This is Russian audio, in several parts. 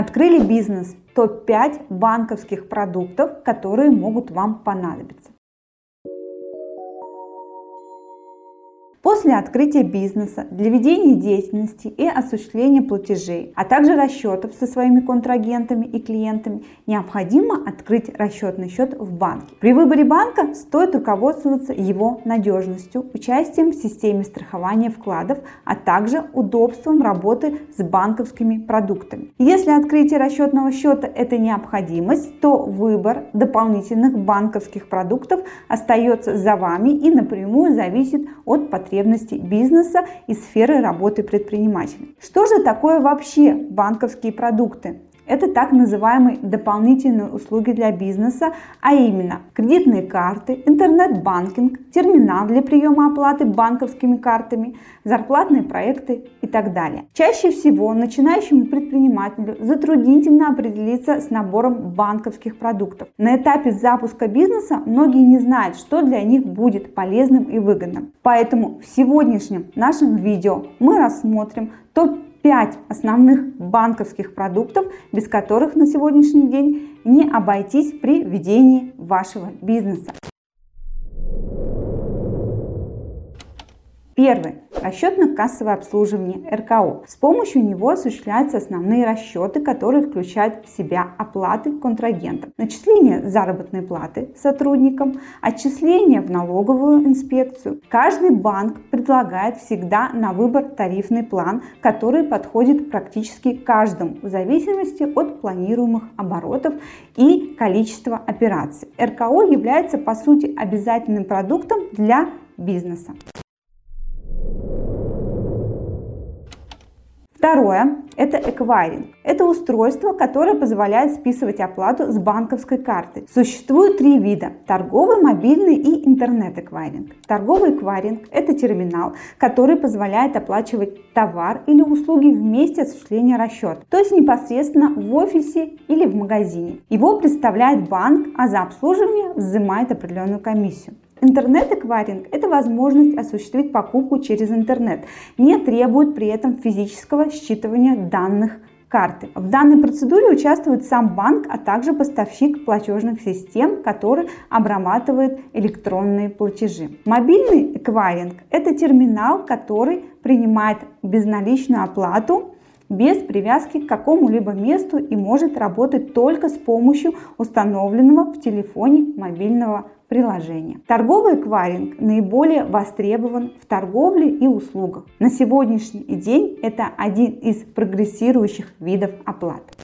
Открыли бизнес. Топ-5 банковских продуктов, которые могут вам понадобиться. После открытия бизнеса для ведения деятельности и осуществления платежей, а также расчетов со своими контрагентами и клиентами, необходимо открыть расчетный счет в банке. При выборе банка стоит руководствоваться его надежностью, участием в системе страхования вкладов, а также удобством работы с банковскими продуктами. Если открытие расчетного счета – это необходимость, то выбор дополнительных банковских продуктов остается за вами и напрямую зависит от потребностей потребностей бизнеса и сферы работы предпринимателя. Что же такое вообще банковские продукты? Это так называемые дополнительные услуги для бизнеса, а именно кредитные карты, интернет-банкинг, терминал для приема оплаты банковскими картами, зарплатные проекты и так далее. Чаще всего начинающему предпринимателю затруднительно определиться с набором банковских продуктов. На этапе запуска бизнеса многие не знают, что для них будет полезным и выгодным. Поэтому в сегодняшнем нашем видео мы рассмотрим топ 5 основных банковских продуктов, без которых на сегодняшний день не обойтись при ведении вашего бизнеса. Первый. Расчетно-кассовое обслуживание РКО. С помощью него осуществляются основные расчеты, которые включают в себя оплаты контрагентам, начисление заработной платы сотрудникам, отчисление в налоговую инспекцию. Каждый банк предлагает всегда на выбор тарифный план, который подходит практически каждому в зависимости от планируемых оборотов и количества операций. РКО является по сути обязательным продуктом для бизнеса. Второе – это эквайринг. Это устройство, которое позволяет списывать оплату с банковской карты. Существует три вида – торговый, мобильный и интернет-эквайринг. Торговый эквайринг – это терминал, который позволяет оплачивать товар или услуги вместе осуществления расчета, то есть непосредственно в офисе или в магазине. Его представляет банк, а за обслуживание взимает определенную комиссию. Интернет-эквайринг – это возможность осуществить покупку через интернет, не требует при этом физического считывания данных карты. В данной процедуре участвует сам банк, а также поставщик платежных систем, который обрабатывает электронные платежи. Мобильный эквайринг – это терминал, который принимает безналичную оплату без привязки к какому-либо месту и может работать только с помощью установленного в телефоне мобильного приложения. Торговый эквайринг наиболее востребован в торговле и услугах. На сегодняшний день это один из прогрессирующих видов оплаты.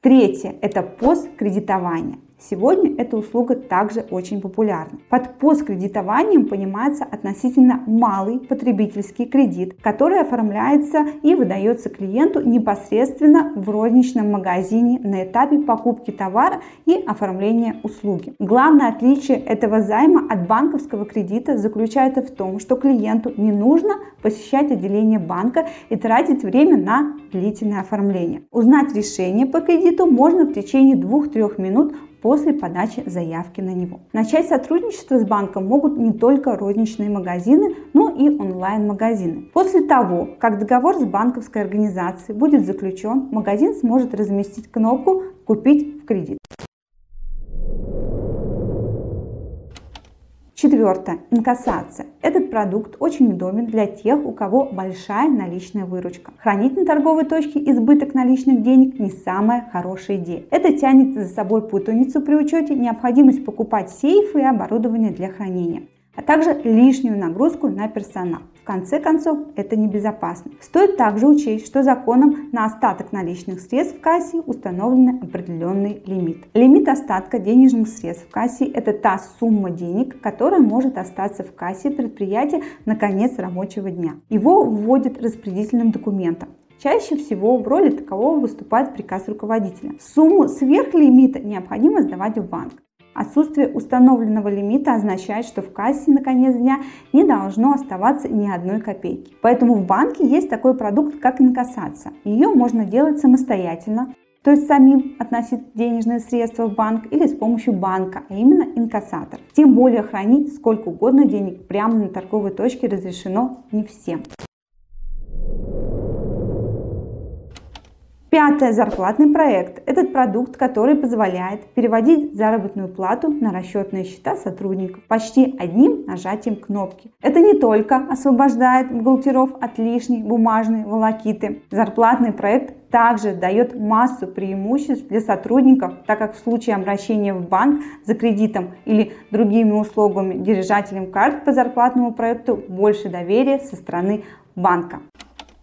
Третье – это посткредитование. Сегодня эта услуга также очень популярна. Под посткредитованием понимается относительно малый потребительский кредит, который оформляется и выдается клиенту непосредственно в розничном магазине на этапе покупки товара и оформления услуги. Главное отличие этого займа от банковского кредита заключается в том, что клиенту не нужно посещать отделение банка и тратить время на длительное оформление. Узнать решение по кредиту можно в течение 2-3 минут после подачи заявки на него. Начать сотрудничество с банком могут не только розничные магазины, но и онлайн-магазины. После того, как договор с банковской организацией будет заключен, магазин сможет разместить кнопку «Купить в кредит». Четвертое. Инкассация. Этот продукт очень удобен для тех, у кого большая наличная выручка. Хранить на торговой точке избыток наличных денег не самая хорошая идея. Это тянет за собой путаницу при учете, необходимость покупать сейфы и оборудование для хранения а также лишнюю нагрузку на персонал. Конце концов, это небезопасно. Стоит также учесть, что законом на остаток наличных средств в кассе установлен определенный лимит. Лимит остатка денежных средств в кассе – это та сумма денег, которая может остаться в кассе предприятия на конец рабочего дня. Его вводят распределительным документом. Чаще всего в роли такового выступает приказ руководителя. Сумму сверхлимита необходимо сдавать в банк. Отсутствие установленного лимита означает, что в кассе на конец дня не должно оставаться ни одной копейки. Поэтому в банке есть такой продукт, как инкассация. Ее можно делать самостоятельно, то есть самим относить денежные средства в банк или с помощью банка, а именно инкассатор. Тем более хранить сколько угодно денег прямо на торговой точке разрешено не всем. Пятое. Зарплатный проект. Этот продукт, который позволяет переводить заработную плату на расчетные счета сотрудников почти одним нажатием кнопки. Это не только освобождает бухгалтеров от лишней бумажной волокиты. Зарплатный проект также дает массу преимуществ для сотрудников, так как в случае обращения в банк за кредитом или другими услугами держателям карт по зарплатному проекту больше доверия со стороны банка.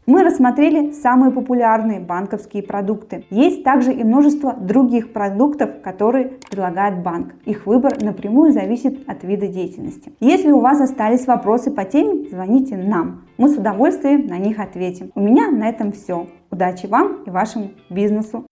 Мы рассмотрели самые популярные банковские продукты. Есть также и множество других продуктов, которые предлагает банк. Их выбор напрямую зависит от вида деятельности. Если у вас остались вопросы по теме, звоните нам. Мы с удовольствием на них ответим. У меня на этом все. Удачи вам и вашему бизнесу!